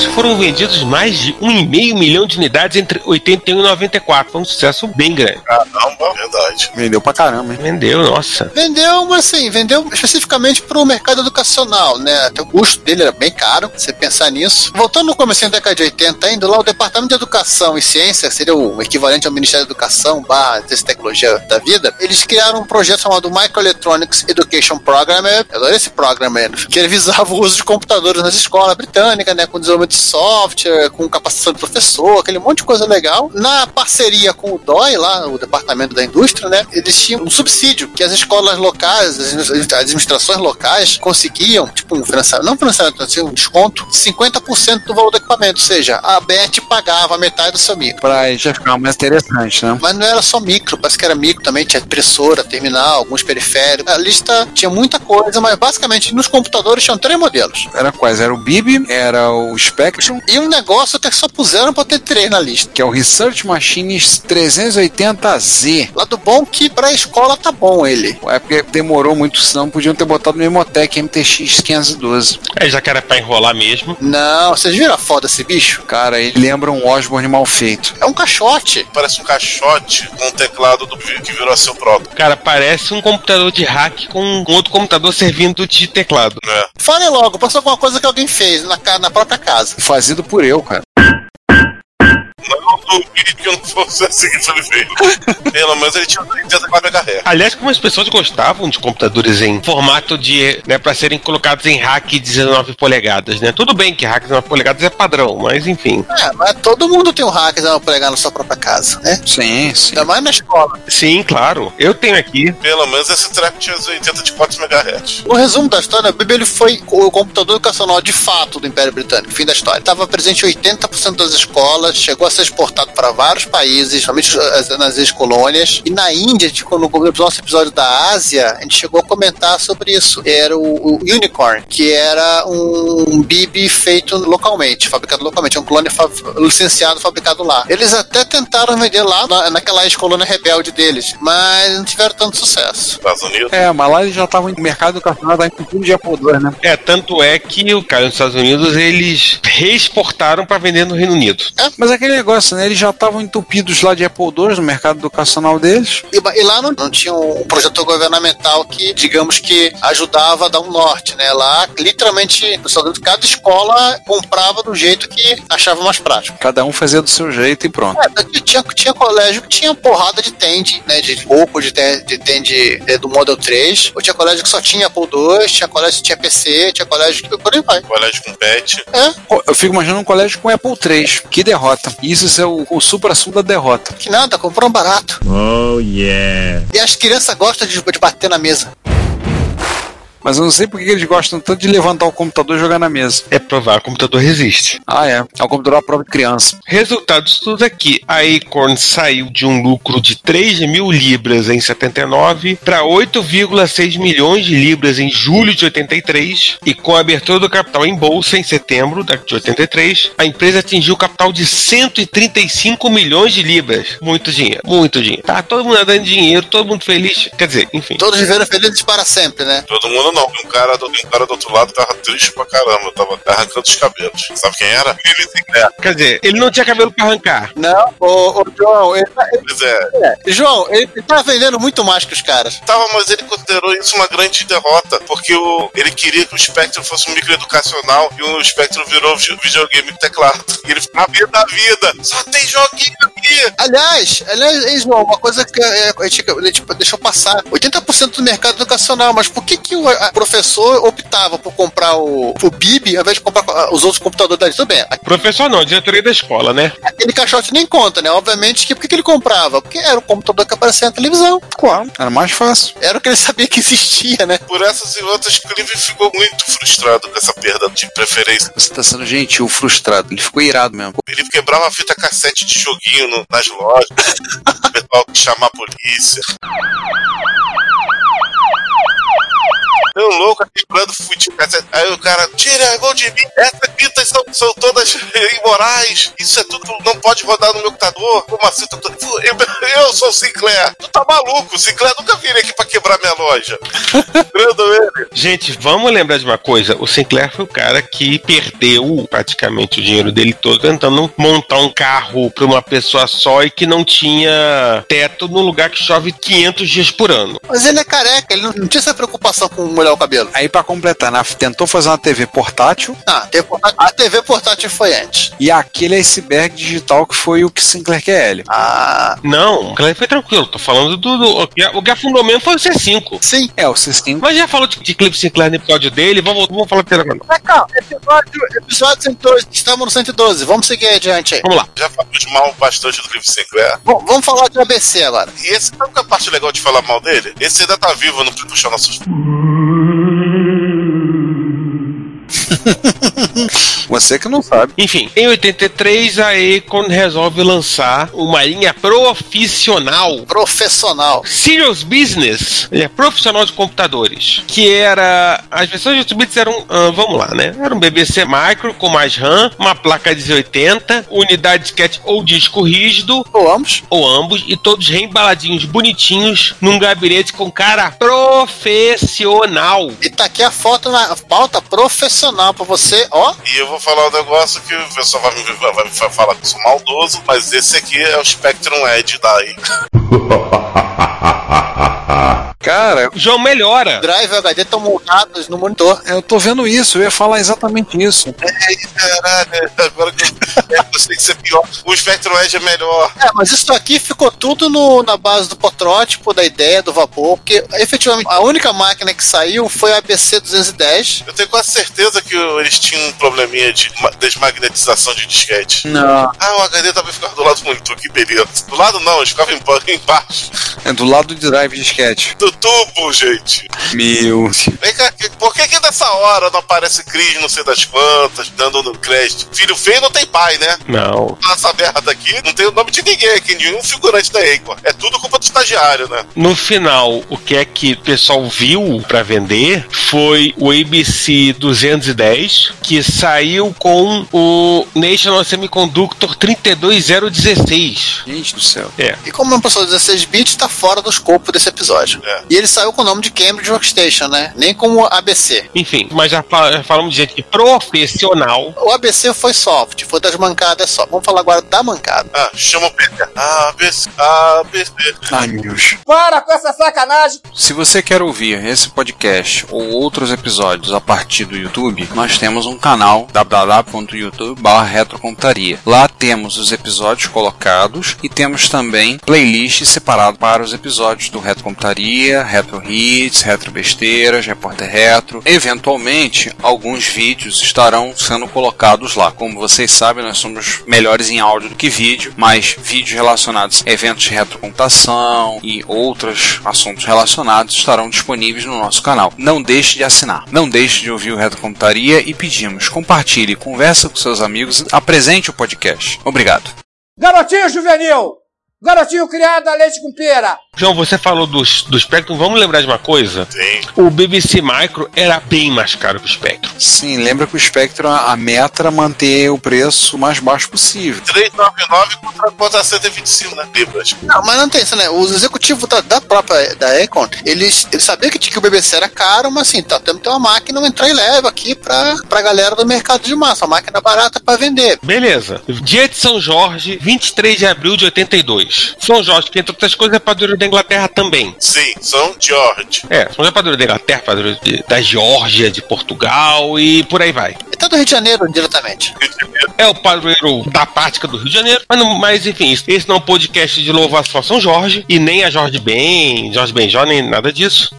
Mas foram vendidos mais de 1,5 milhão de unidades entre 81 e 94. Foi um sucesso bem grande. Caramba, verdade. Vendeu pra caramba, hein? Vendeu, nossa. Vendeu, mas assim, vendeu especificamente pro mercado educacional, né? Até o custo dele era bem caro, você pensar nisso. Voltando no começo da década de 80 ainda, lá o Departamento de Educação e Ciência, seria o equivalente ao Ministério da Educação, barra Tecnologia da Vida, eles criaram um projeto chamado Microelectronics Education Program, eu adoro esse programa, que ele visava o uso de computadores nas escolas britânicas, né? Com desenvolvimento de software, com capacitação de professor, aquele monte de coisa legal. Na parceria com o DOI, lá, o Departamento da Indústria, né, eles tinham um subsídio que as escolas locais, as administrações locais conseguiam, tipo um financiamento, não financiamento, assim, um desconto, 50% do valor do equipamento, ou seja, a BET pagava metade do seu micro. Pra já ficar mais interessante, né? Mas não era só micro, parece que era micro também, tinha impressora, terminal, alguns periféricos. A lista tinha muita coisa, mas basicamente nos computadores tinham três modelos. Era quais? Era o BIB, era o Spectrum. E um negócio que só puseram pra ter três na lista. Que é o Research Machines 380Z. Lado bom que pra escola tá bom ele. É porque demorou muito, senão podiam ter botado no Emotec MTX 512. É, já que era pra enrolar mesmo. Não, vocês viram a foto desse bicho? Cara, ele lembra um Osborne mal feito. É um caixote. Parece um caixote com o teclado do que virou seu próprio. Cara, parece um computador de hack com outro computador servindo de teclado. É. Fale logo, passou alguma coisa que alguém fez na, na própria casa. Fazido por eu, cara. Não duvido que não fosse assim feito. Pelo menos ele tinha 34 MHz. Aliás, como as pessoas gostavam de computadores em formato de. né, pra serem colocados em hack 19 polegadas, né? Tudo bem que hack 19 polegadas é padrão, mas enfim. É, mas todo mundo tem um hack 19 polegadas na sua própria casa, né? Sim, sim. Ainda mais na escola. Sim, claro. Eu tenho aqui. Pelo menos esse treco tinha 84 MHz. O resumo da história, o BB ele foi o computador educacional de fato do Império Britânico, fim da história. Estava presente em 80% das escolas, chegou a ser exportado para vários países, principalmente nas ex-colônias. E na Índia, a gente, no nosso episódio da Ásia, a gente chegou a comentar sobre isso. Era o, o Unicorn, que era um BIB feito localmente, fabricado localmente, é um clone fa licenciado, fabricado lá. Eles até tentaram vender lá, na, naquela ex-colônia rebelde deles, mas não tiveram tanto sucesso. Estados Unidos? É, mas lá eles já estavam no mercado educacional, tá em tudo de Apple II, né? É, tanto é que o cara nos Estados Unidos eles reexportaram para vender no Reino Unido. É, mas aquele negócio, né? Eles já estavam entupidos lá de Apple II no mercado educacional deles. E, e lá não, não, tinha um projetor governamental que, digamos que, ajudava a dar um norte, né? Lá, literalmente, nos Estados Unidos, cada escola comprava do jeito que achava mais prático. Cada um fazia do seu jeito e pronto. É, tinha, tinha colégio que tinha porrada de tende, né? De pouco de tende, de tende do Model 3. Ou tinha colégio que só tinha Apple II, tinha colégio que tinha PC, tinha colégio que por aí vai. Colégio com PET. É. Eu fico imaginando um colégio com Apple III. Que derrota. Isso é o, o supra-sumo da derrota. Que nada, comprou um barato. Oh, yeah. E as crianças gostam de, de bater na mesa. Mas eu não sei porque eles gostam tanto de levantar o computador e jogar na mesa. É provar, o computador resiste. Ah, é. É um computador à prova de criança. Resultados tudo aqui. A Acorn saiu de um lucro de 3 mil libras em 79 para 8,6 milhões de libras em julho de 83 e com a abertura do capital em bolsa em setembro de 83, a empresa atingiu o capital de 135 milhões de libras. Muito dinheiro, muito dinheiro. Tá todo mundo dando dinheiro, todo mundo feliz. Quer dizer, enfim. Todos viveram felizes para sempre, né? Todo mundo Eu não. Tem um cara, do- tem um cara do outro lado que tava triste pra caramba. Tava arrancando os cabelos. Sabe quem era? Sinclair. Quer dizer, ele não tinha cabelo pra arrancar. Não, ô, ô João, ele, tá- ele- Pois é. João, ele tá vendendo muito mais que os caras. Tava, mas ele considerou isso uma grande derrota, porque o, ele queria que o Spectrum fosse um microeducacional e o Spectrum virou vi- videogame teclado. E ele ficou, a vida da vida, só tem joguinho aqui. Aliás, aliás, hein, João, uma coisa que é, a gente ele, tipo, deixou passar. 80% do mercado educacional, mas por que, que o a- professor optava por comprar o, o BIB ao invés de comprar os outros computadores da Tudo bem, Professor não, diretoria da escola, né? aquele caixote nem conta, né? Obviamente que por que, que ele comprava? Porque era o computador que aparecia na televisão. Claro, era mais fácil. Era o que ele sabia que existia, né? Por essas e outras, Clive ficou muito frustrado com essa perda de preferência. Você tá sendo gentil, frustrado. Ele ficou irado mesmo. Ele quebrava a fita cassete de joguinho no- nas lojas, o pessoal que chamar a polícia. Eu louco, fita cassete. Aí o cara, tira a mão de mim, essas fitas são, são todas imorais, isso é tudo, não pode rodar no meu computador. Como assim? Eu, eu sou o Sinclair. Tu tá maluco? O Sinclair nunca viria aqui pra quebrar minha loja. Quebrando ele. Gente, vamos lembrar de uma coisa. O Sinclair foi o cara que perdeu praticamente o dinheiro dele todo tentando montar um carro pra uma pessoa só e que não tinha teto num lugar que chove 500 dias por ano. Mas ele é careca, ele não, não tinha essa preocupação com molhar o cabelo. Aí pra completar, né, tentou fazer uma TV portátil Ah, a TV portátil foi antes. e aquele iceberg digital que foi o que Sinclair QL. Ah, Não, o Sinclair foi tranquilo. Tô falando do. do o, que, o que afundou mesmo foi o C5. sim. É, o C5 Mas já falou de, de Clipe Sinclair no episódio dele, vamos, vamos falar dele agora. Mas calma, episódio, episódio 112, estamos no 112, vamos seguir adiante aí. Vamos lá. Já falamos mal bastante do Clive Sinclair. Bom, vamos falar de ABC agora. E esse, sabe qual é a parte legal de falar mal dele? Esse ainda tá vivo, não precisa puxar nossos. Você que não sabe. Enfim, em 83 a Acorn resolve lançar uma linha profissional Profissional. Serious Business, ele é profissional de computadores, que era. As versões de 8 bits eram. ah, vamos lá, né? Era um BBC Micro com mais RAM, uma placa 1080, unidade disquete ou disco rígido, Vamos. ou ambos, e todos reembaladinhos bonitinhos num gabinete com cara profissional. E tá aqui a foto na pauta profissional pra você, ó. E eu vou falar um negócio que o pessoal vai me, vai, vai me falar que eu sou maldoso, mas esse aqui é o Spectrum Edge daí. Cara, João melhora. Drive e HD estão montados no monitor. eu tô vendo isso, eu ia falar exatamente isso. Caralho, agora que eu, é, eu sei que isso é pior. O Spectrum Edge é melhor. É, mas isso aqui ficou tudo no- na base do protótipo, da ideia, do vapor, porque efetivamente a única máquina que saiu foi a ABC 210. Eu tenho quase certeza que eles tinham um probleminha de ma- desmagnetização de disquete. Não. Ah, o HD também ficava do lado do monitor, que beleza. Do lado não, eles ficavam emba- embaixo. É do lado de drive de sketch. Do tubo, gente. Meu. Vem cá, por que que nessa hora não aparece Cris, não sei das quantas, dando no crédito? Filho feio não tem pai, né? Não. Essa merda aqui não tem o nome de ninguém aqui, nenhum figurante da Acorn. É tudo culpa do estagiário, né? No final, o que é que o pessoal viu pra vender foi o ABC 210, que saiu com o National Semiconductor 32016. Gente do céu. É. E como é um processador 16 bits, tá fora do escopo desse episódio. É. E ele saiu com o nome de Cambridge Workstation, né? Nem como ABC. Enfim, mas já, fa- já falamos de gente profissional. O ABC foi soft, foi das mancadas só. Vamos falar agora da mancada. Ah, chama o Peter. A, B, C, A, B, C. Ai, meu Deus. Para com essa sacanagem! Se você quer ouvir esse podcast ou outros episódios a partir do YouTube, nós temos um canal www.youtube.com.br. Lá temos os episódios colocados e temos também playlists separadas para os episódios do Retro Computaria, Retro Hits, Retro Besteiras, Repórter Retro. Eventualmente, alguns vídeos estarão sendo colocados lá. Como vocês sabem, nós somos melhores em áudio do que vídeo, mas vídeos relacionados a eventos de retrocomputação e outros assuntos relacionados estarão disponíveis no nosso canal. Não deixe de assinar. Não deixe de ouvir o Retrocomputaria e pedimos, compartilhe, conversa com seus amigos, apresente o podcast. Obrigado. Garotinho juvenil! Garotinho criado a leite com pera. João, você falou do, do Spectrum, vamos lembrar de uma coisa? Sim. O BBC Micro era bem mais caro que o Spectrum. Sim, lembra que o Spectrum, a meta era manter o preço o mais baixo possível. 399 contra, contra 125 né, libras. Não, mas não tem isso, né? Os executivos da, da própria da Econ, eles, eles sabiam que, que o BBC era caro, mas assim, tá tendo que ter uma máquina, entrar e leva aqui pra, pra galera do mercado de massa, uma máquina barata pra vender. Beleza. Dia de São Jorge, 23 de abril de 82. São Jorge, que entre outras coisas é padroeiro da Inglaterra também. Sim, São George. É, São Jorge é padroeiro da Inglaterra, padroeiro de- da Geórgia, de Portugal e por aí vai. Tá do Rio de Janeiro diretamente. É o padroeiro da prática do Rio de Janeiro. Mas, não- mas, enfim, esse- esse não é um podcast de louvação a São Jorge. E nem a Jorge Ben, Jorge Benjó, nem nada disso.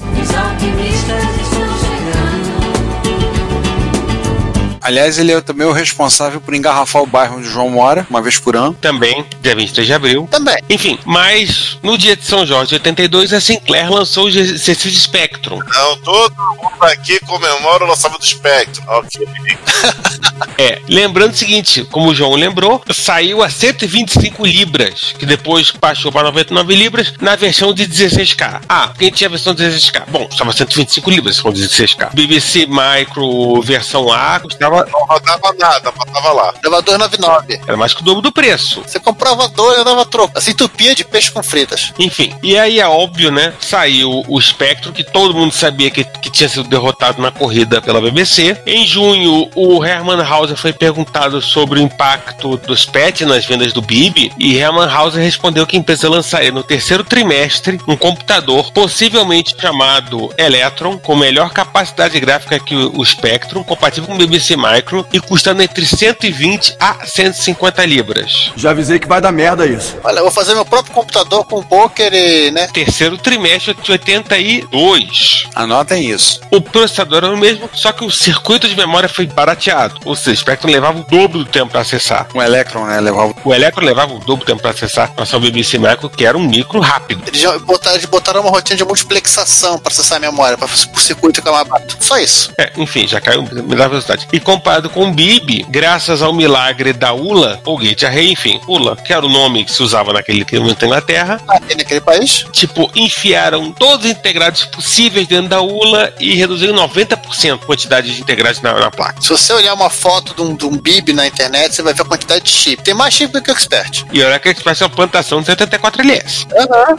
Aliás, ele é também o responsável por engarrafar o bairro onde o João mora, uma vez por ano. Também, dia 23 de abril. Também. Enfim, mas no dia de São Jorge de 82, a Sinclair lançou o Cecil Spectrum. Não, todo mundo aqui comemora o lançamento do Spectrum. Ok. É, lembrando o seguinte, como o João lembrou, saiu a 125 libras, que depois baixou para 99 libras na versão de 16K. Ah, quem tinha a versão de 16K? Bom, estava 125 libras com 16K. BBC Micro versão A custava Não rodava nada, botava lá. Dava 299. era mais que o dobro do preço. Você comprava dois e dava troco. Assim, entupia de peixe com fritas. Enfim, e aí é óbvio, né? Saiu o Spectrum, que todo mundo sabia que, que tinha sido derrotado na corrida pela BBC. Em junho, o Herman Hauser foi perguntado sobre o impacto dos PET nas vendas do BIB. E Herman Hauser respondeu que a empresa lançaria no terceiro trimestre um computador, possivelmente chamado Electron, com melhor capacidade gráfica que o Spectrum, compatível com o BBC Micro e custando entre 120 a 150 libras. Já avisei que vai dar merda isso. Olha, eu vou fazer meu próprio computador com poker e, né? Terceiro trimestre de 82. Anotem isso. O processador era o mesmo, só que o circuito de memória foi barateado. Ou seja, o Spectrum levava o dobro do tempo para acessar. Um Electron, né? Levava O Electron levava o dobro do tempo para acessar a sua BBC Micro, que era um micro rápido. Eles já botaram, eles botaram uma rotina de multiplexação pra acessar a memória, pra o circuito ficar mais barato. Só isso. É, enfim, já caiu me dá velocidade. E comparado com o BIB, graças ao milagre da ULA, ou Gate Array, enfim, ULA, que era o nome que se usava naquele momento na Inglaterra, Aqui naquele país. tipo, enfiaram todos os integrados possíveis dentro da ULA e reduziram 90% a quantidade de integrados na, na placa. Se você olhar uma foto de um, de um BIB na internet, você vai ver a quantidade de chip. Tem mais chip do que o Expert. E olha que a Express é uma plantação de 74LS.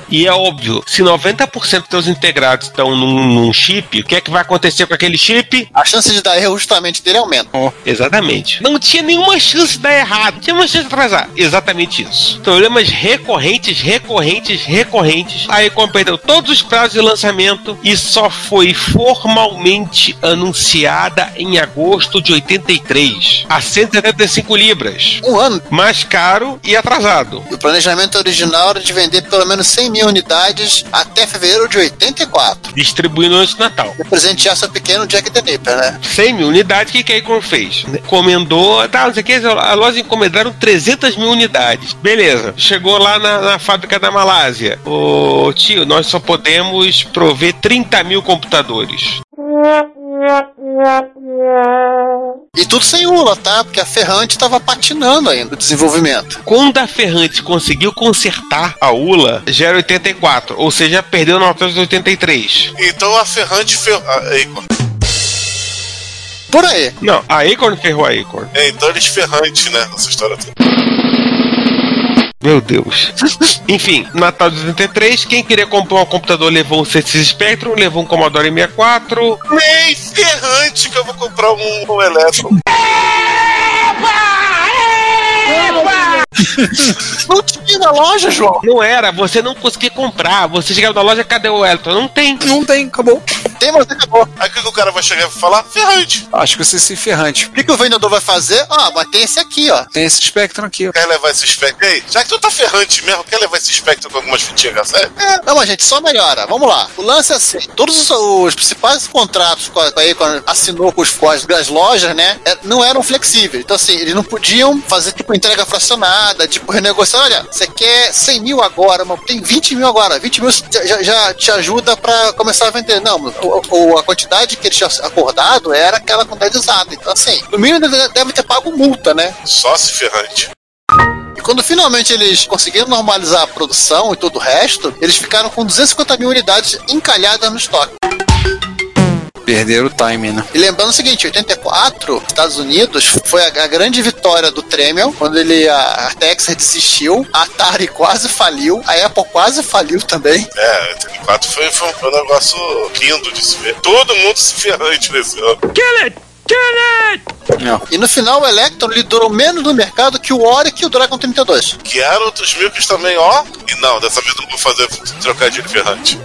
E é óbvio, se 90% dos integrados estão num, num chip, o que é que vai acontecer com aquele chip? A chance de dar erro justamente dele aumenta. Exatamente. Não tinha nenhuma chance de dar errado. Tinha uma chance de atrasar. Exatamente isso. Problemas recorrentes, recorrentes, recorrentes. Aí perdeu todos os prazos de lançamento e só foi formalmente anunciada em agosto de 83. A 175 libras. Um ano. Mais caro e atrasado. E o planejamento original era de vender pelo menos 100 mil unidades até fevereiro de 84. Distribuindo antes do Natal. E presentear seu pequeno Jack the Nipper, né? 100 mil unidades, o que, que a Icon fez? Encomendou, tá, não sei o que, a loja encomendaram 300 mil unidades. Beleza, chegou lá na, na fábrica da Malásia. Ô tio, nós só podemos prover 30 mil computadores. E tudo sem ULA, tá? Porque a Ferrante tava patinando ainda o desenvolvimento. Quando a Ferrante conseguiu consertar a ULA, já era 84, ou seja, perdeu na altura de 83. Então a Ferrante ferrou. Ah. Por aí. Não, a Acorn ferrou a Acorn. É, então eles ferrante, né? Essa história toda. Meu Deus. Enfim, Natal de 83, quem queria comprar um computador levou um CX Spectrum, levou um Commodore 64. Nem ferrante que eu vou comprar um, um Electron. Não tinha na loja, João. Não era, você não conseguia comprar. Você chegava na loja, cadê o Elton? Não tem. Não tem, acabou. Tem, mas acabou. Aí o que o cara vai chegar e falar? Ferrante. Acho que você se ferrante. O que, que o vendedor vai fazer? Ah, mas tem esse aqui, ó. Tem esse Spectrum aqui. ó. Quer levar esse Spectrum? Ei, já que tu tá ferrante mesmo, quer levar esse Spectrum com algumas fitinhas cassete? É, não, mas gente, só melhora. Vamos lá. O lance é assim: todos os, os principais contratos com a, com a Acorn assinou com, os, com as, as lojas, né? é, não eram flexíveis. Então, assim, eles não podiam fazer tipo entrega fracionada, tipo renegociar. Olha, você quer 100 mil agora, mas tem 20 mil agora. 20 mil já, já- te ajuda pra começar a vender. Não, o, o- a quantidade que eles tinham acordado era aquela quantidade exata. Então, assim, no mínimo deve deve ter pago multa, né? Só se ferrante. E quando finalmente eles conseguiram normalizar a produção e todo o resto, eles ficaram com 250 mil unidades encalhadas no estoque. Perderam o time, né? E lembrando o seguinte, 84, Estados Unidos, foi a, a grande vitória do Tremel, quando ele, a, a Texas desistiu, a Atari quase faliu, a Apple quase faliu também. É, 84 foi, foi, foi um negócio lindo de se ver. Todo mundo se ferrante nesse ano. Não. E no final o Electron ele durou menos no mercado que o Oric e o Dragon 32. Que eram outros milks também, ó. E não, dessa vez eu não vou fazer trocadilho ferrante.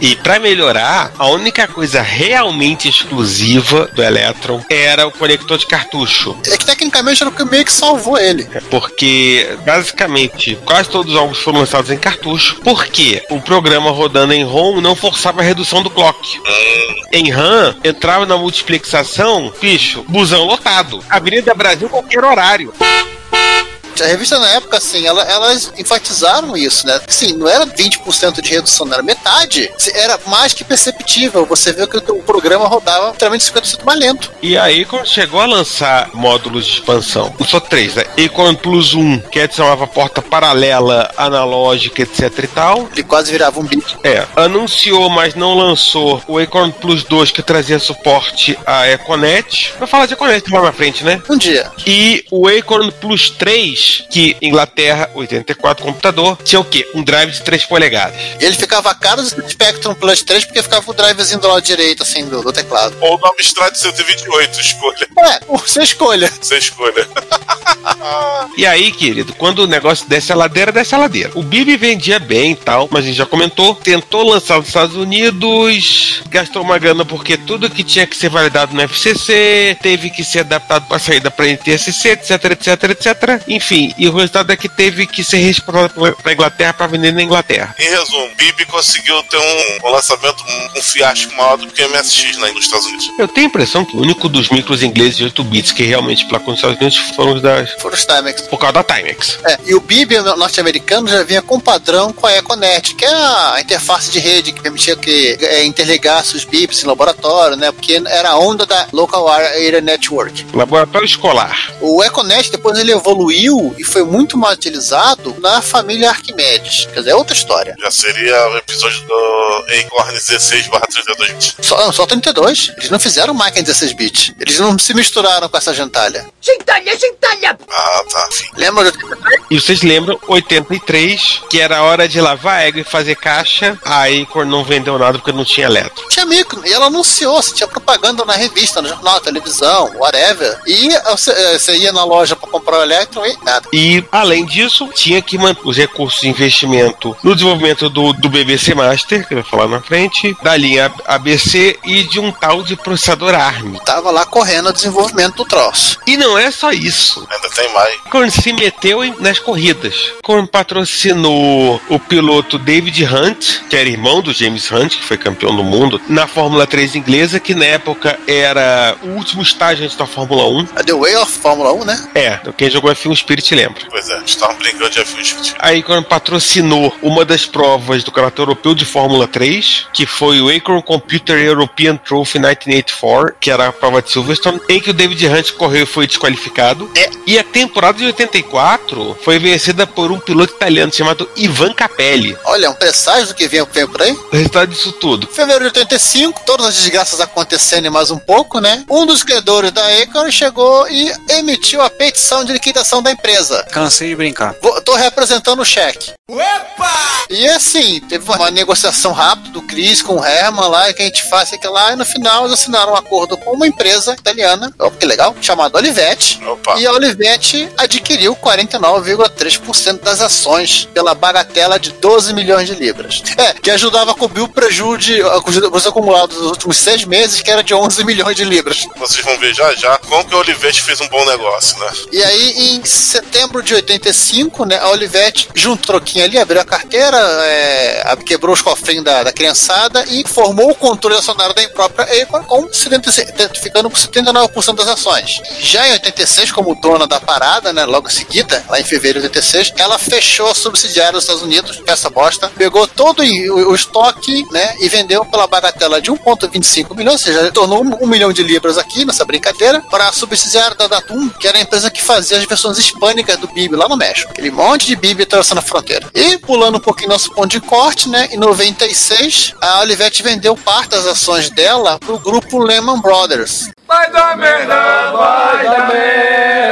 E pra melhorar, a única coisa realmente exclusiva do Electron era o conector de cartucho. É que tecnicamente era o que meio que salvou ele. É Porque, basicamente, quase todos os jogos foram lançados em cartucho. Porque o programa rodando em ROM não forçava a redução do clock. Em RAM, entrava na multiplexação, bicho, busão lotado. Avenida Brasil, qualquer horário. A revista na época, assim, ela- elas enfatizaram isso, né? Assim, não era 20% de redução, não era metade. Era mais que perceptível. Você vê que o programa rodava literalmente 50% mais lento. E aí, quando chegou a lançar módulos de expansão, só três, né? Acorn Plus 1, que adicionava porta paralela, analógica, etc e tal. Ele quase virava um bit. É, anunciou, mas não lançou o Acorn Plus 2, que trazia suporte a Econet. Vou falar de Econet lá na frente, né? Um dia. E o Acorn Plus 3, que Inglaterra, 84 computador, tinha o quê? Um drive de 3 polegadas. E ele ficava caro do Spectrum Plus 3 porque ficava o drivezinho do lado direito, assim, do, do teclado. Ou no Amstrad 128, escolha. É, você escolha. Você escolha. E aí, querido, quando o negócio desce a ladeira, desce a ladeira. O Bibi vendia bem e tal, mas a gente já comentou. Tentou lançar nos Estados Unidos, gastou uma grana porque tudo que tinha que ser validado no FCC teve que ser adaptado para saída para NTSC, etc, etc, etc. Enfim, e o resultado é que teve que ser exportado para Inglaterra para vender na Inglaterra. Em resumo, Bibi conseguiu ter um, um lançamento, um, um fiasco maior do que o MSX né, nos Estados Unidos. Eu tenho a impressão que o único dos micros ingleses de 8 bits que realmente placou nos Estados Unidos foram os das. Foram os Timex. Por causa da Timex. É, e o BIB norte-americano já vinha com padrão com a Econet, que é a interface de rede que permitia que é, interligasse os BIPs em laboratório, né? Porque era a onda da Local Area Network. Laboratório escolar. O Econet depois ele evoluiu e foi muito mais utilizado na família Arquimedes. Quer dizer, é outra história. Já seria o episódio do Acorn 16 32 bits. Só, não, só 32. Eles não fizeram máquina em 16 bits. Eles não se misturaram com essa gentalha. Ah, tá. Enfim. Lembra do E vocês lembram, 83, que era a hora de lavar égua e fazer caixa. A Acorn não vendeu nada porque não tinha eletro. Tinha micro, e ela anunciou, se tinha propaganda na revista, no jornal, televisão, whatever. E você, eh, você ia na loja pra comprar o Electron e nada. E, além disso, tinha que manter os recursos de investimento no desenvolvimento do, do BBC Master, que eu vou falar na frente, da linha ABC e de um tal de processador ARM. Tava lá correndo o desenvolvimento do troço. E não é só isso. Ainda tem mais. Korn se meteu em- nas corridas. Korn patrocinou o piloto David Hunt, que era irmão do James Hunt, que foi campeão do mundo, na Fórmula 3 inglesa, que na época era o último estágio antes da Fórmula 1. A The Way of Fórmula 1, né? É, quem jogou F1 Spirit lembra. Pois é, estavam brincando de F1 Spirit. A Acorn patrocinou uma das provas do Campeonato Europeu de Fórmula 3, que foi o Acorn Computer European Trophy 1984, que era a prova de Silverstone, em que o David Hunt correu e foi desqualificado. É. E a temporada de 84 foi vencida por um piloto italiano chamado Ivan Capelli. Olha, um presságio do que vem, vem por aí. O resultado disso tudo. Fevereiro de 85, todas as desgraças acontecendo e mais um pouco, né? Um dos credores da Acorn chegou e emitiu a petição de liquidação da empresa. Cansei de brincar. Vou, tô representando o cheque. E assim, teve uma negociação rápida do Chris com o Herman lá, e que a gente faz isso aqui lá, e no final eles assinaram um acordo com uma empresa italiana, ó, que legal, chamada Olivetti. Opa. E a Olivetti adquiriu 49,3% das ações pela bagatela de 12 milhões de libras. É, que ajudava a cobrir o prejuízo os acumulados dos últimos seis meses, que era de 11 milhões de libras. Vocês vão ver já já como que o Olivetti fez um bom negócio, né? E aí, em setembro de 85, né, a Olivetti juntou um troquinho ali, abriu a carteira, é, quebrou os cofrinhos da, da criançada e formou o controle acionário da própria Acorn, com 76 ficando com 79% das ações. Já em 86, como dona da parada, né, logo em seguida, lá em fevereiro de 86, ela fechou a subsidiária dos Estados Unidos, essa bosta, pegou todo o, estoque, né, e vendeu pela bagatela de 1,25 milhões, ou seja, tornou um, um milhão de libras aqui nessa brincadeira, para a subsidiária da Datum, que era a empresa que fazia as versões do Bibi lá no México. Aquele monte de Bibi atravessando a fronteira. E pulando um pouquinho nosso ponto de corte, né, em 96, a Olivetti vendeu parte das ações dela pro grupo Lehman Brothers. Vai dar merda, vai dar merda.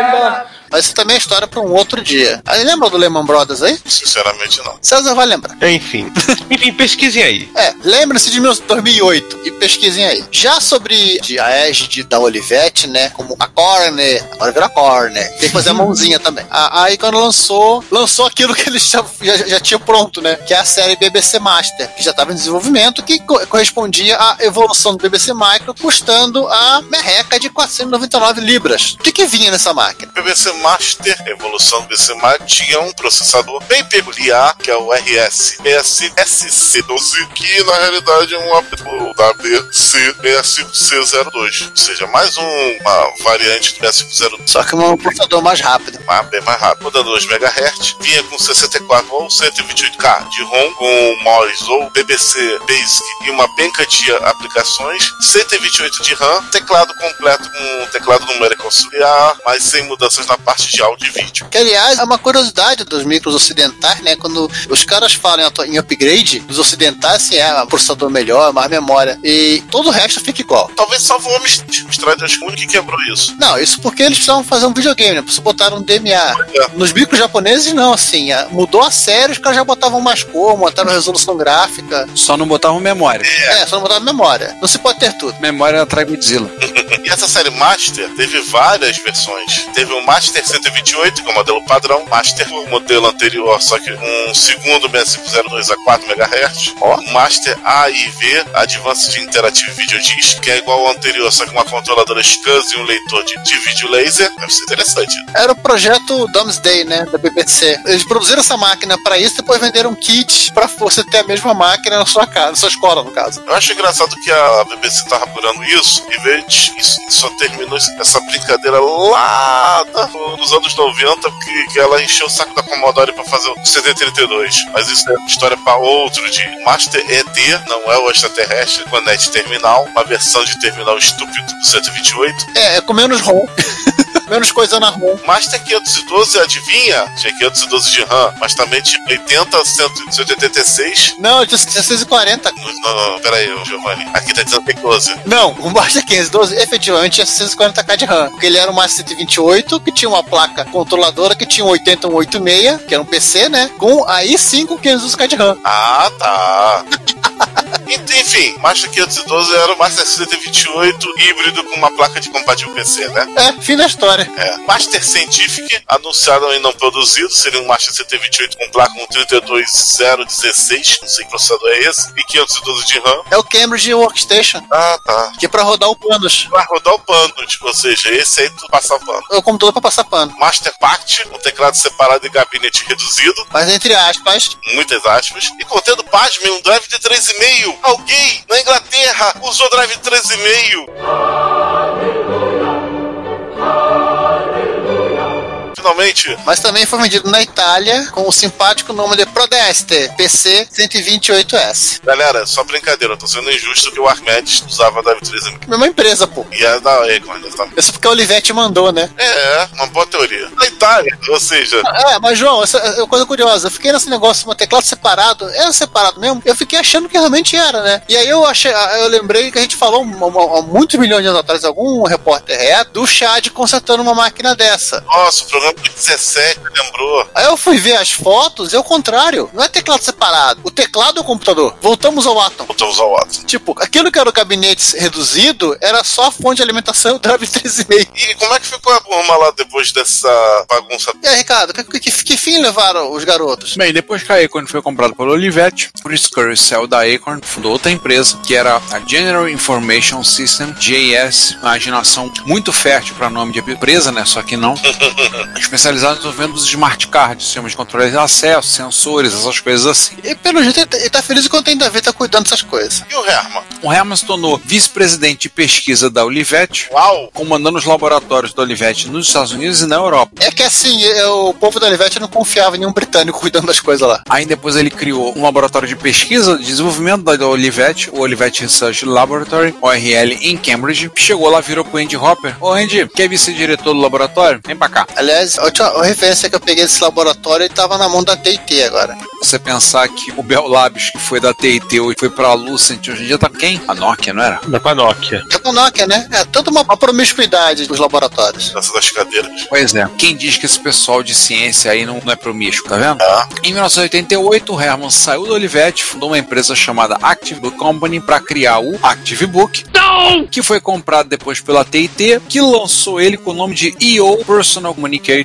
Mas isso também é história para um outro dia. Aí lembra do Lehman Brothers aí? Sinceramente, não. César vai lembrar. Enfim. Enfim, pesquisem aí. É, lembre-se de 2008 e pesquisem aí. Já sobre de a égide da Olivetti, né, como a Corner, agora virou a Corner, tem que fazer a mãozinha também. A, aí quando lançou, lançou aquilo que eles já, já, já tinham pronto, né, que é a série BBC Master, que já estava em desenvolvimento, que co- correspondia à evolução do BBC Micro, custando a merreca de 499 libras. O que que vinha nessa máquina? O BBC Master, a evolução do BBC Master, tinha um processador bem peculiar, que é o RS-SC12, que na realidade é um o WC65C02, ou seja, mais um- uma variante do 6502. Só que um processador mais rápido. Ah, bem mais rápido. Roda 2 MHz, vinha com 64 ou 128K de ROM, com MOS ou BBC Basic e uma penca de aplicações, 128 de RAM, teclado completo com teclado numérico auxiliar, mas sem mudanças na parte de áudio e vídeo. Que, aliás, é uma curiosidade dos micros ocidentais, né? Quando os caras falam em upgrade, os ocidentais, assim, é um processador melhor, mais memória. E todo o resto fica igual. Talvez só o Amstrad, acho que o único que quebrou isso. Não, isso porque eles precisavam fazer um videogame, né? Precisavam botar um DMA. Nos micros japoneses, não, assim. a- Mudou a série, os caras já botavam mais cor, botaram resolução gráfica. Só não botavam memória. É, só não botavam memória. Não se pode ter tudo. Memória atrai Godzilla. E essa série Master teve várias versões. Teve o Master 128, que é o modelo padrão, Master, o modelo anterior, só que um segundo 6502 a 4 MHz. O Master AIV, Advanced Interactive Video Disc, que é igual ao anterior, só que uma controladora SCSI e um leitor de, de vídeo laser. Deve ser interessante. Era o projeto Domesday, né? Da BBC. Eles produziram essa máquina pra isso, depois venderam kits pra você ter a mesma máquina na sua casa, na sua escola, no caso. Eu acho engraçado que a BBC tava procurando isso e veio isso, só terminou essa brincadeira lá da- nos anos 90, que, que ela encheu o saco da Commodore pra fazer o CD32. Mas isso é história pra outro dia. Master ET não é o extraterrestre, o Net Terminal, uma versão de terminal estúpido do 128. É, é com menos ROM. menos coisa na ROM. Master 512, adivinha? Tinha 512 de RAM, mas também tinha 80, 100, 186. Não, tinha 640. Não, não, não, pera aí, ô, Giovanni. Aqui tá dizendo que tem 12. Não, o Master 512 efetivamente tinha 640k de RAM, porque ele era um Master 128 que tinha uma placa controladora que tinha um 8186, que era um PC, né? Com aí sim com 512k de RAM. Ah, tá. Enfim, Master 512 era o Master 128 híbrido com uma placa de compatível PC, né? É, fim da história. É. Master Scientific, anunciado e não produzido, seria um Master 128 com placa com 32016, não sei que processador é esse, e 512 de RAM. É o Cambridge Workstation, Ah, tá. que é pra rodar o panos. Vai rodar o pano, tipo, ou seja, esse aí tu passa pano. É o computador pra passar pano. Master Pact, um teclado separado e gabinete reduzido, Mas entre aspas, muitas aspas, e contendo, pasmem, um drive de Alguém na Inglaterra usou drive 13,5. Finalmente, mas também foi vendido na Itália com o simpático nome de Prodeste PC 128S. galera, só brincadeira, eu tô sendo injusto que o Archimedes usava de 3,5. Mesma empresa, pô. E é da Acorn, tá? Isso porque a Olivetti mandou, né? É, uma boa teoria. Na Itália, ou seja, É, mas João, essa é coisa curiosa. Eu fiquei nesse negócio, um teclado separado. Era separado mesmo? Eu fiquei achando que realmente era, né? E aí eu achei, eu lembrei que a gente falou há muitos milhões de anos atrás, algum repórter é, do Chad consertando uma máquina dessa. nossa, o programa de 17 lembrou. Aí eu fui ver as fotos, é o contrário. Não é teclado separado. O teclado é o computador. Voltamos ao Atom. Voltamos ao Watson. Tipo, aquilo que era o gabinete reduzido era só a fonte de alimentação e o drive 3,5. E como é que ficou a turma lá depois dessa bagunça? E aí, Ricardo, que, que- que fim levaram os garotos? Bem, depois que a Acorn foi comprada pela Olivetti, o Chris Curry saiu da Acorn, fundou outra empresa, que era a General Information System, JS, imaginação muito fértil para nome de empresa, né? Só que não. especializado no desenvolvimento dos smart cards, sistemas de controle de acesso, sensores, essas coisas assim. E pelo jeito ele tá, ele tá feliz enquanto ainda vê tá cuidando dessas coisas. E o Herman? O Herman se tornou vice-presidente de pesquisa da Olivetti, Uau! comandando os laboratórios da Olivetti nos Estados Unidos e na Europa. É que assim, é, o povo da Olivetti não confiava em nenhum britânico cuidando das coisas lá. Aí depois ele criou um laboratório de pesquisa de desenvolvimento da da Olivetti, o Olivetti Research Laboratory, ORL, em Cambridge. Chegou lá, virou pro Andy Hopper. Ô Andy, quer vice-diretor do laboratório? Vem pra cá. Aliás, a última referência que eu peguei desse laboratório ele tava na mão da TT agora. Você pensar que o Bell Labs, que foi da TIT e foi pra Lucent, hoje em dia tá quem? A Nokia, não era? Da pra Nokia. É com Nokia, né? É toda uma, uma promiscuidade dos laboratórios. Essa das cadeiras. Pois é. Quem diz que esse pessoal de ciência aí não, não é promíscuo, tá vendo? Ah. Em 1988, o Herman saiu da Olivetti, fundou uma empresa chamada Active Book Company para criar o Active Book, que foi comprado depois pela TIT, que lançou ele com o nome de EO Personal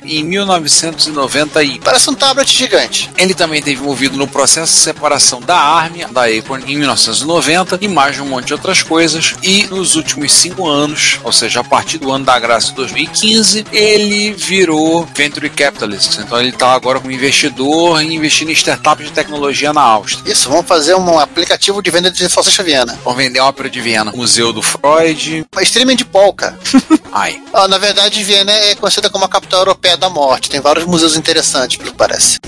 Communicator em 1991. Parece um tablet gigante. Ele também teve envolvido no processo de separação da Army, da Acorn, em 1990 e mais de um monte de outras coisas. E nos últimos cinco anos, ou seja, a partir do ano da graça de 2015, ele virou Venture Capitalist. Então ele está agora como investidor e investindo em startups de tecnologia na Áustria. Isso, vamos fazer um aplicativo de venda de salsicha viana. Vão vender a ópera de Viena, Museu do Freud. Uma streaming de polka. Ai, Ah, na verdade, Viena é conhecida como a capital europeia da morte. Tem vários museus interessantes, pelo que parece.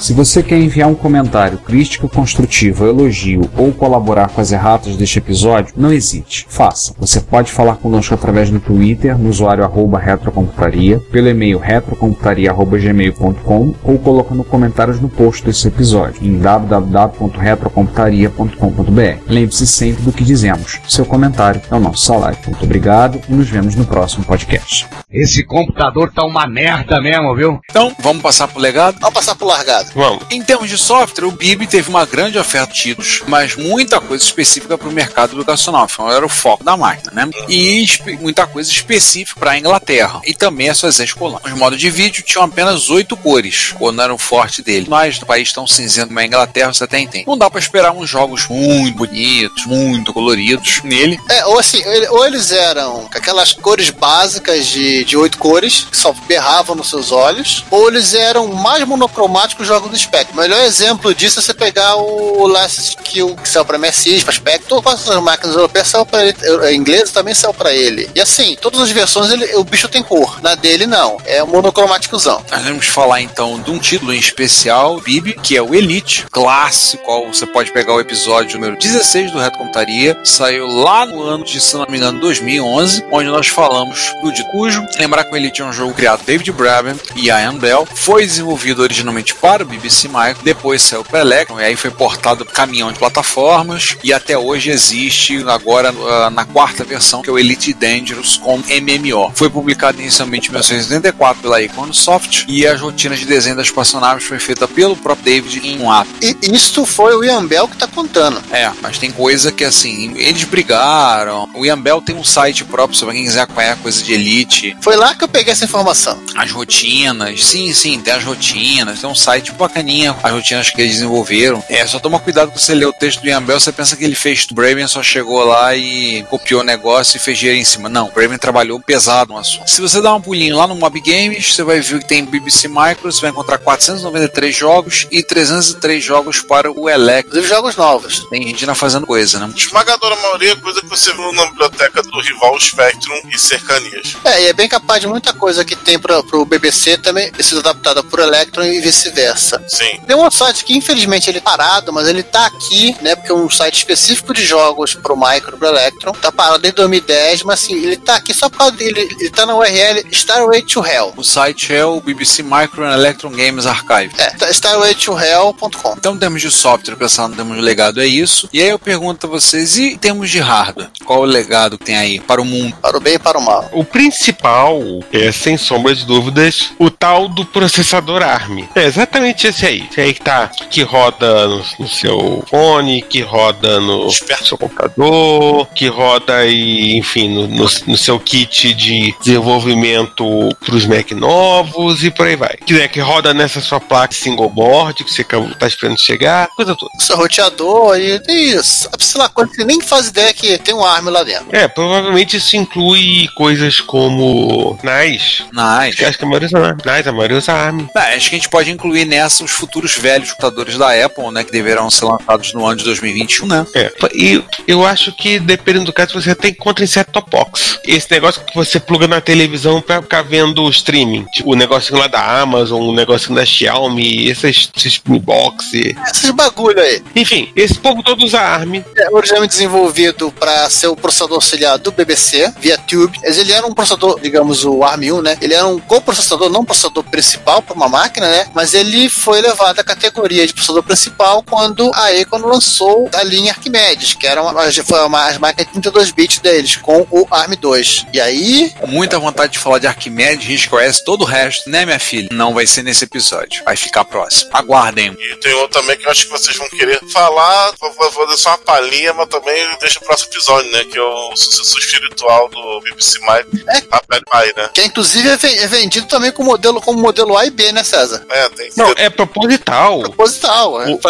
Se você quer enviar um comentário, crítica construtiva, elogio ou colaborar com as erratas deste episódio, não hesite. Faça. Você pode falar conosco através do Twitter, no usuário arroba retrocomputaria, pelo e-mail retrocomputaria.gmail.com ou colocando comentários no post desse episódio em www.retrocomputaria.com.br. Lembre-se sempre do que dizemos. Seu comentário é o nosso salário. Muito obrigado e nos vemos no próximo podcast. Esse computador tá uma merda mesmo, viu? então vamos passar pro legado? Vamos passar por largado. Vamos. Em termos de software, o BIB teve uma grande oferta de títulos, mas muita coisa específica para o mercado educacional, afinal era o foco da máquina, né? E muita coisa específica para a Inglaterra e também as suas escolares. Os modos de vídeo tinham apenas oito cores, quando era o forte dele. Mas no país tão cinzento como a Inglaterra, você até entende. Não dá para esperar uns jogos muito bonitos, muito coloridos nele. É, ou assim, ou eles eram com aquelas cores básicas de, de oito cores, que só berravam nos seus olhos, ou eles eram mais monocromáticos jogos do Spectrum. O melhor exemplo disso é você pegar o Last Kill, que saiu pra MSX, pra Spectrum, todas as máquinas europeias saiu pra ele, eu- inglesas também saiu pra ele. E assim, todas as versões ele- o bicho tem cor, na dele não, é monocromáticozão. Nós vamos falar então de um título em especial, BIB, que é o Elite, clássico, qual você pode pegar o episódio número 16 do Reto Computaria, saiu lá no ano de, se não me engano, 2011, onde nós falamos do de cujo. Lembrar que o Elite é um jogo criado David Braben e Ian Bell, foi desenvolvido originalmente para o BBC Micro, depois saiu para Electron, e aí foi portado para caminhão de plataformas, e até hoje existe agora ah, na quarta versão, que é o Elite Dangerous com MMO. Foi publicado inicialmente em 1984 pela Iconsoft, e as rotinas de desenho das personagens foi feita pelo próprio David em um ato. E isso foi o Ian Bell que tá contando. É, mas tem coisa que assim, eles brigaram. O Ian Bell tem um site próprio, se alguém quiser acompanhar coisa de Elite, Foi lá que eu peguei essa informação. as rotinas, sim, sim, tem as rotinas, tem um site bacaninha, as rotinas que eles desenvolveram. É, só toma cuidado quando você lê o texto do Ian Bell, você pensa que ele fez o Braven só chegou lá e copiou o negócio e fez dinheiro em cima. Não, o Braven trabalhou pesado no assunto. Se você dar um pulinho lá no Mob Games, você vai ver que tem BBC Micro, você vai encontrar 493 jogos e 303 jogos para o Elect. Inclusive jogos novos. Tem gente ainda fazendo coisa, né? Esmagadora maioria é coisa que você viu na biblioteca do rival Spectrum e cercanias. É, e é bem capaz de muita coisa que tem pra, pro BBC também ter sido adaptada por Electron e vice-versa. Sim. Tem um site que infelizmente ele é parado, mas ele tá aqui, né? Porque é um site específico de jogos pro Micro, pro Electron. Tá parado desde 2010, mas assim, ele tá aqui só por causa dele. Ele tá na URL Starway to Hell. O site é o BBC Micro and Electron Games Archive. É, tá starwaytohell.com. Então, em termos de software, pensando em termos de legado, é isso. E aí eu pergunto a vocês, e em termos de hardware, qual o legado que tem aí para o mundo? Para o bem e para o mal. O principal é, sem sombra de dúvidas, o tal do processador ARM. É exatamente provavelmente esse aí. Esse aí que tá, que roda no, no seu fone, que roda no seu computador, que roda aí, enfim, no, no- no seu kit de desenvolvimento pros Mac novos e por aí vai. Que, né, que roda nessa sua placa single board que você tá esperando chegar, coisa toda. Seu roteador e isso. Sei lá, coisa que você nem faz ideia que tem um ARM lá dentro. É, provavelmente isso inclui coisas como NAS. Nice. Acho que a maioria usa NAS, a maioria usa ARM. Ah, acho que a gente pode incluir nessa os futuros velhos computadores da Apple, né? Que deverão ser lançados no ano de 2021, né? É, e eu acho que dependendo do caso você até encontra em set-top box. Esse negócio que você pluga na televisão pra ficar vendo o streaming. Tipo, o negocinho lá da Amazon, o negocinho da Xiaomi, esses, esses box. e- Esses bagulho aí. Enfim, esse povo todo usa ARM. É originalmente desenvolvido para ser o processador auxiliar do BBC, via Tube. Mas ele era um processador, digamos, o ARM1, né? Ele era um coprocessador, não um processador principal para uma máquina, né? Mas ele foi levado à categoria de processador principal quando a Acorn lançou a linha Arquimedes, que era uma, foi uma, as máquinas de 32 bits deles, com o ARM2. E aí, muita vontade de falar de Arquimedes, a gente conhece todo o resto, né, minha filha? Não vai ser nesse episódio. Vai ficar próximo. Aguardem. E tem outro também que eu acho que vocês vão querer falar. Vou vou fazer só uma palhinha, mas também deixa o próximo episódio, né? Que é o sucessor espiritual do BBC Mike. É. Raspberry Pi, né? que inclusive é é vendido também com modelo, como modelo A e B, né, César? É, tem que Não, é proposital. Proposital. é. O,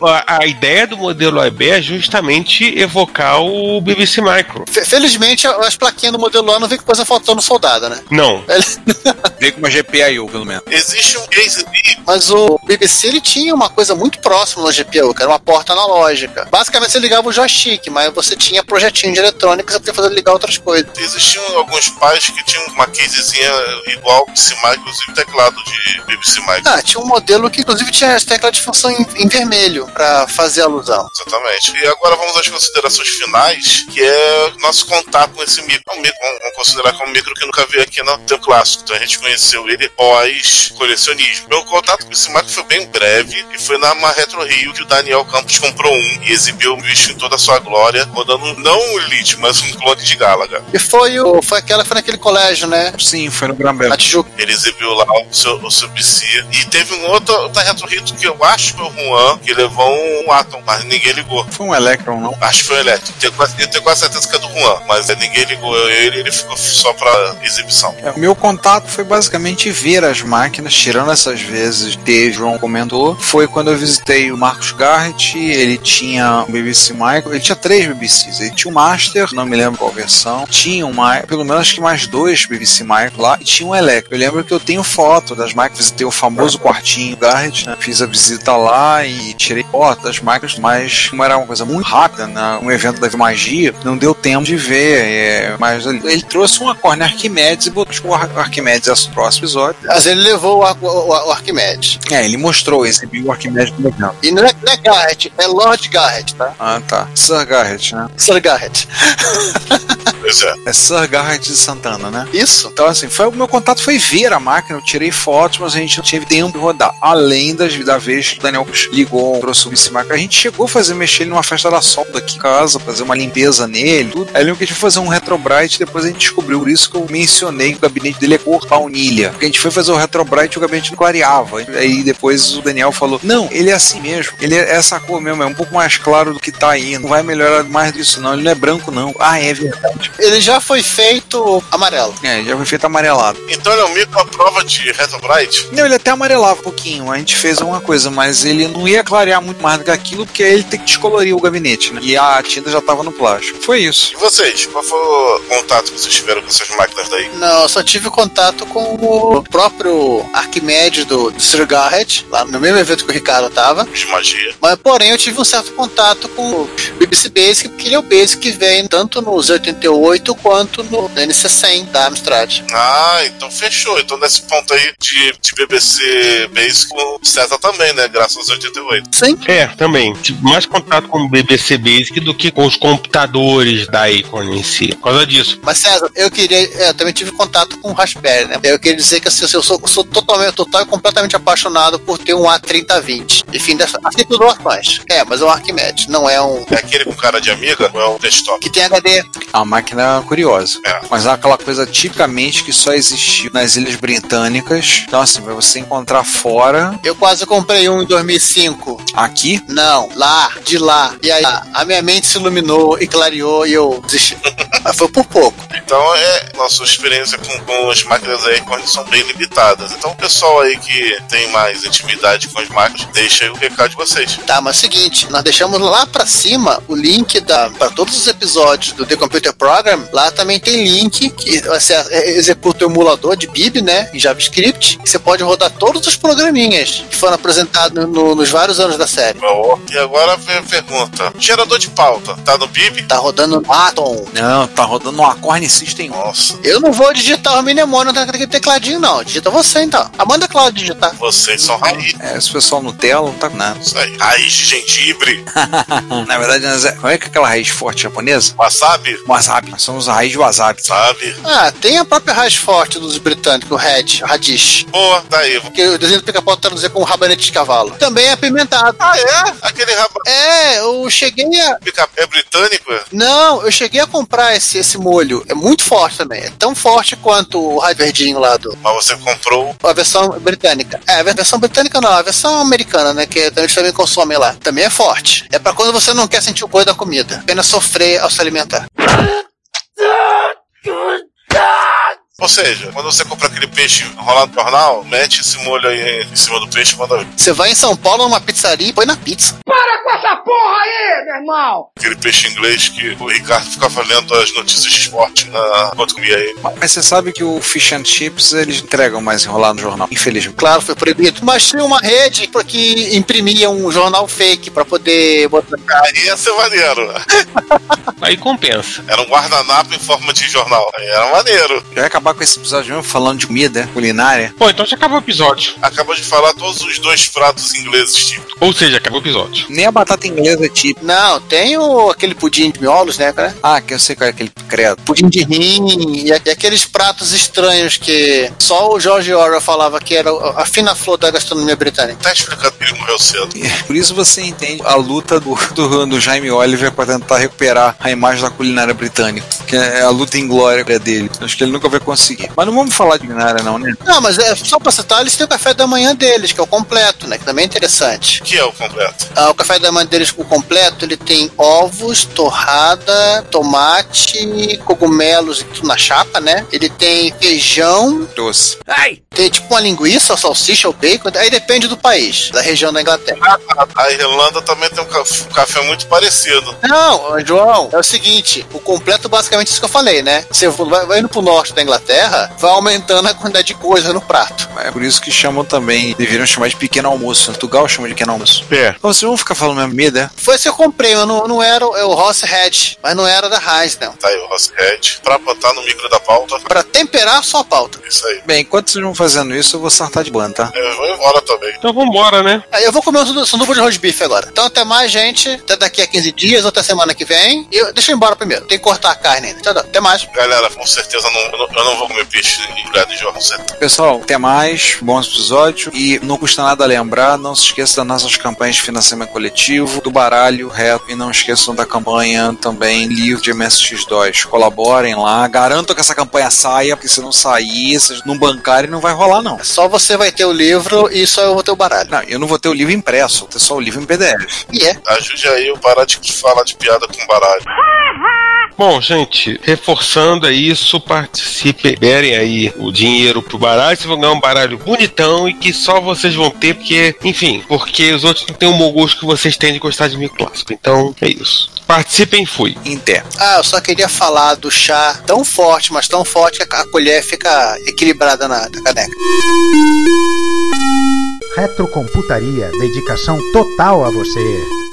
o a, a ideia do modelo AIB é justamente evocar o BBC Micro. Fe- Felizmente, as plaquinhas do modelo A não vem com coisa faltando soldada, né? Não. Vem com uma GPIO, pelo menos. Existe um case ali, Mas o BBC ele tinha uma coisa muito próxima da GPU, que era uma porta analógica. Basicamente você ligava o joystick, mas você tinha projetinho de eletrônica, você podia fazer ligar outras coisas. existiam alguns pais que tinham uma casezinha igual ao BBC Mike, inclusive teclado de BBC Mike. Ah, tinha um modelo que inclusive tinha as teclas de função em, em vermelho pra fazer alusão. Exatamente. E agora vamos às considerações finais, que é nosso contato com esse micro. Um micro vamos considerar como um micro que nunca veio aqui no tempo clássico. Então a gente conheceu ele pós colecionismo. Meu contato com esse micro foi bem breve e foi na uma Retro Rio que o Daniel Campos comprou um e exibiu o bicho em toda a sua glória, rodando não um Elite, mas um clone de Galaga. E foi o foi aquela foi naquele colégio, né? Sim, foi no. Na Tijuca. Ele exibiu lá o seu, o seu PC. E teve um outro, outra Retro Rio que eu acho que foi o Juan, que levou um Atom, mas ninguém ligou. Foi um Electron, não? Acho que foi o elétrico. Tenho quase, eu tenho quase certeza que é do Juan, mas é, ninguém ligou ele, ele ficou só pra exibição. É, o meu contato foi basicamente ver as máquinas, tirando essas vezes que o João comentou. Foi quando eu visitei o Marcos Garrett, ele tinha um BBC Micro, ele tinha três BBCs. Ele tinha um Master, não me lembro qual versão. Tinha um, Mi- pelo menos acho que mais dois BBC Micro lá, e tinha um Electro. Eu lembro que eu tenho foto das máquinas, visitei o famoso quartinho Garrett, né? Fiz a visita lá e tirei foto das máquinas, mas como era uma coisa muito rápida, né? um evento da magia, não deu tempo de ver. é, mas ele, ele trouxe uma Corne Arquimedes e botou o Ar- Arquimedes no próximo episódio. Mas ele levou o, Ar- o, o- o Arquimedes. É, ele mostrou, exibiu o Arquimedes no evento. E não é, não é Garrett, é Lord Garrett, tá? Ah, tá. Sir Garrett, né? Sir Garrett. Pois é. É Sir Garrett de Santana, né? Isso. Então, assim, foi, o meu contato foi ver a máquina, eu tirei fotos, mas a gente não teve tempo de rodar. Além das, da vez que o Daniel ligou, trouxe o Micro, a gente chegou a fazer mexer ele numa festa da solda aqui em casa, fazer uma limpeza nele, tudo. Aí lembro que a gente foi fazer um Retrobrite, depois a gente descobriu, por isso que eu mencionei que o gabinete dele é cor baunilha. Porque a gente foi fazer o Retrobrite e o gabinete não clareava. Aí depois o Daniel falou: Não, ele é assim mesmo, ele é essa cor mesmo, é um pouco mais claro do que tá aí, não vai melhorar mais disso, não. Ele não é branco, não. Ah, é verdade ele já foi feito amarelo. É, já foi feito amarelado. Então ele é um mito à prova de Retrobrite? Não, ele até amarelava um pouquinho. A gente fez uma coisa, mas ele não ia clarear muito mais do que aquilo, porque ele tem que descolorir o gabinete, né? E a tinta já tava no plástico. Foi isso. E vocês? Qual foi o contato que vocês tiveram com essas máquinas daí? Não, eu só tive contato com o próprio Arquimedes do, do Sir Garrett, lá no mesmo evento que o Ricardo tava. De magia. Mas, porém, eu tive um certo contato com o BBC Basic, porque ele é o Basic que vem tanto nos 81 8 quanto no NC100 da Amstrad. Ah, então fechou. Então nesse ponto aí de, de BBC Basic, o César também, né? Graças aos 88. Sim. É, também. Tive mais contato com o BBC Basic do que com os computadores da Icon em si. Por causa disso. Mas César, eu queria. É, eu também tive contato com o Raspberry, né? Eu queria dizer que assim, eu sou, sou totalmente, total e completamente apaixonado por ter um A3020. Enfim, assim tudo mais É, mas é um Arquimedes, não é um. É aquele com cara de amiga? Não é um desktop? Que tem HD. Ah, mas máquina curiosa. É. Mas é aquela coisa tipicamente que só existiu nas Ilhas Britânicas. Então, assim, pra você encontrar fora, Eu quase comprei um em 2005. aqui, Não, lá, de lá. E aí, a minha mente se iluminou e clareou e eu desisti. Mas foi por pouco. Então é nossa experiência com, com as máquinas aí quando são bem limitadas. Então o pessoal aí que tem mais intimidade com as máquinas, deixa aí o recado de vocês. Tá, mas é o seguinte, nós deixamos lá pra cima o link da para todos os episódios do The Computer Program. Lá também tem link que você executa o emulador de BIB, né, em JavaScript. Que você pode rodar todos os programinhas que foram apresentados no- nos vários anos da série. E agora vem a pergunta: gerador de pauta, tá no PIB? Tá rodando no Atom. não, tá rodando um Acorn System 1. Nossa, Eu não vou digitar o mnemônio naquele tecladinho, não. Digita você então. Amanda Cláudio digitar. vocês são raiz. É, esse pessoal Nutella não tá com nada. Isso aí. Raiz de gengibre, Na verdade, é- como é que é aquela raiz forte japonesa? wasabi, Wasabi. Nós somos a raiz de wasabi. sabe? Ah, tem a própria raiz forte dos britânicos, o Red, o Radish. Boa, daí. Que o desenho do pica-pau traduzir como rabanete de cavalo. Também é apimentado. Ah, é? Aquele raba É, eu cheguei a. é britânico? Não, eu cheguei a comprar esse, esse molho. É muito forte também. É tão forte quanto o raio verdinho lá do. Mas você comprou. A versão britânica. É, a versão britânica não, a versão americana, né? Que eles também consomem lá. Também é forte. É pra quando você não quer sentir o gosto da comida. Apenas sofrer ao se alimentar. Good God! Ou seja, quando você compra aquele peixe enrolado no jornal, mete esse molho aí em cima do peixe e manda ver. Você vai em São Paulo numa pizzaria e põe na pizza. aquele peixe inglês que o Ricardo ficava lendo as notícias de esporte na... enquanto comia ele. Mas você sabe que o Fish and Chips eles entregam mais enrolado no jornal, infelizmente. Claro, foi proibido. Mas tinha uma rede que imprimia um jornal fake pra poder botar. Aí ia ser maneiro. Aí compensa. Era um guardanapo em forma de jornal. Aí era maneiro. Já vai acabar com esse episódio mesmo falando de comida culinária. Bom, então já acabou o episódio. Acabou de falar todos os dois pratos ingleses típicos. Ou seja, acabou o episódio. Nem a batata inglesa é tipo. Não, tem o, aquele pudim de miolos, né, cara? Ah, que eu sei qual é aquele credo. Pudim de rim e, e aqueles pratos estranhos que só o George Orwell falava que era a fina flor da gastronomia britânica. Tá explicando que ele morreu cedo. Por isso você entende a luta do, do, do Jaime Oliver para tentar recuperar a imagem da culinária britânica. Que é a luta em glória dele. Acho que ele nunca vai conseguir. Mas não vamos falar de culinária, não, né? Não, mas é só pra citar, eles têm o café da manhã deles, que é o completo, né? Que também é interessante. O que é o completo? Ah, o café da manhã deles, o completo, ele tem ovos, torrada, tomate, cogumelos e tudo na chapa, né? Ele tem feijão, Doce. tem tipo uma linguiça, salsicha ou bacon, aí depende do país, da região da Inglaterra. A Irlanda também tem um ca- um café muito parecido. Não, João, é o seguinte, o completo basicamente é isso que eu falei, né? Você vai, vai indo pro norte da Inglaterra, vai aumentando a quantidade de coisa no prato. É por isso que chamam também, deveriam chamar de pequeno almoço. Portugal chama de pequeno almoço. É. Então vocês vão ficar falando minha comida? Foi que eu comprei, eu não, não era o, é o Ross Head, mas não era da Heinz, não. Tá aí o Rosshead. Pra botar no micro da pauta. Pra temperar a pauta. Isso aí. Bem, enquanto vocês vão fazendo isso, eu vou sartar de banda, tá? Eu vou embora também. Então vambora, né? Aí eu vou comer um sandu- sanduíche de roast beef agora. Então até mais, gente. Até daqui a 15 dias, ou até semana que vem. E eu, deixa eu ir embora primeiro. Tem que cortar a carne ainda. Até mais. Galera, com certeza não, eu, não, eu não vou comer peixe embrulhado em. Pessoal, até mais, bons episódios. E não custa nada lembrar, não se esqueça das nossas campanhas de financiamento coletivo, do baralho, reto, e não esqueçam da campanha também livro de MSX2. Colaborem lá, garanto que essa campanha saia, porque se não sair, vocês não bancarem, não vai rolar, não. Só você vai ter o livro e só eu vou ter o baralho. Não, eu não vou ter o livro impresso, vou ter só o livro em PDF. E é. Ajude aí eu parar de falar de piada com baralho. Bom, gente, reforçando é isso, participem, derem aí o dinheiro pro baralho, vocês vão ganhar um baralho bonitão e que só vocês vão ter, porque, enfim, porque os outros não têm o bom gosto que vocês têm de gostar de meio clássico. Então, é isso. Participem, fui. Inter. Ah, eu só queria falar do chá tão forte, mas tão forte que a colher fica equilibrada na, na caneca. Retrocomputaria, dedicação total a você.